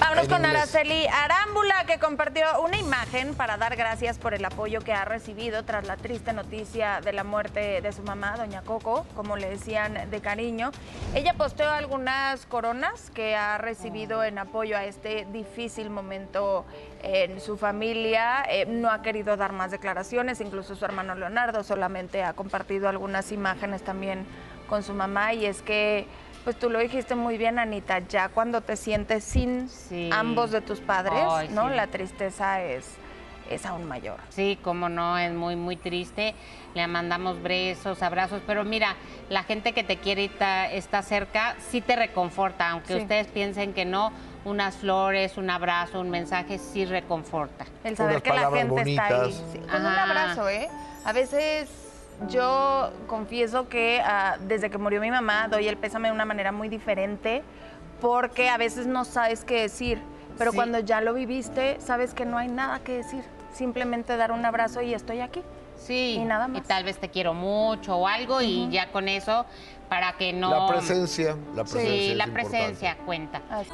Vámonos con inglés. Araceli Arámbula, que compartió una imagen para dar gracias por el apoyo que ha recibido tras la triste noticia de la muerte de su mamá, doña Coco, como le decían de cariño. Ella posteó algunas coronas que ha recibido en apoyo a este difícil momento en su familia. Eh, no ha querido dar más declaraciones, incluso su hermano Leonardo solamente ha compartido algunas imágenes también con su mamá y es que pues tú lo dijiste muy bien, Anita, ya cuando te sientes sin Sí. ambos de tus padres, Ay, ¿no? sí. La tristeza es, es aún mayor. Sí, como no, es muy, muy triste. Le mandamos besos, abrazos, pero mira, la gente que te quiere y ta- está cerca, sí te reconforta, aunque Sí. ustedes piensen que no, unas flores, un abrazo, un mensaje, sí reconforta. El saber Unas que la gente está ahí. Sí, con un abrazo, ¿eh? A veces yo confieso que ah, desde que murió mi mamá doy el pésame de una manera muy diferente porque a veces no sabes qué decir, pero Sí. cuando ya lo viviste sabes que no hay nada que decir. Simplemente dar un abrazo y estoy aquí. Sí, Y nada más. tal vez te quiero mucho o algo y ya con eso, para que no... La presencia, la presencia. Sí, es la importante. presencia cuenta. Así.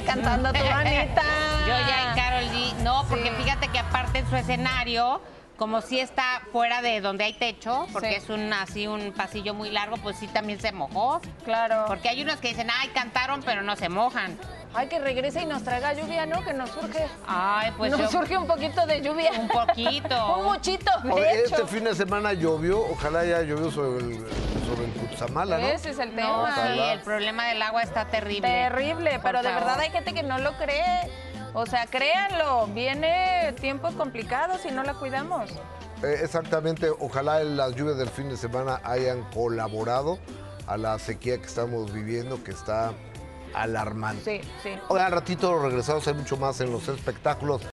Ya cantando tu Anita. Yo ya en Carol G, no, porque Sí. fíjate que aparte en su escenario, como si está fuera de donde hay techo, porque Sí. es un así un pasillo muy largo, pues sí también se mojó. Claro. Porque hay unos que dicen, ay, cantaron, pero no se mojan. Ay, que regrese y nos traiga lluvia, ¿no? Que nos surge. Ay, pues nos yo- surge un poquito de lluvia. un poquito. un muchito, de Oye, hecho. este fin de semana llovió, ojalá ya llovió sobre el, sobre el Cutzamala, ¿no? Ese es el tema. No, sí, el problema del agua está terrible. Terrible, pero de verdad hay gente que no lo cree. O sea, créanlo, viene tiempos complicados y no la cuidamos. Eh, exactamente, ojalá las lluvias del fin de semana hayan colaborado a la sequía que estamos viviendo, que está alarmante. Sí, sí. Al ratito regresamos, hay mucho más en los espectáculos.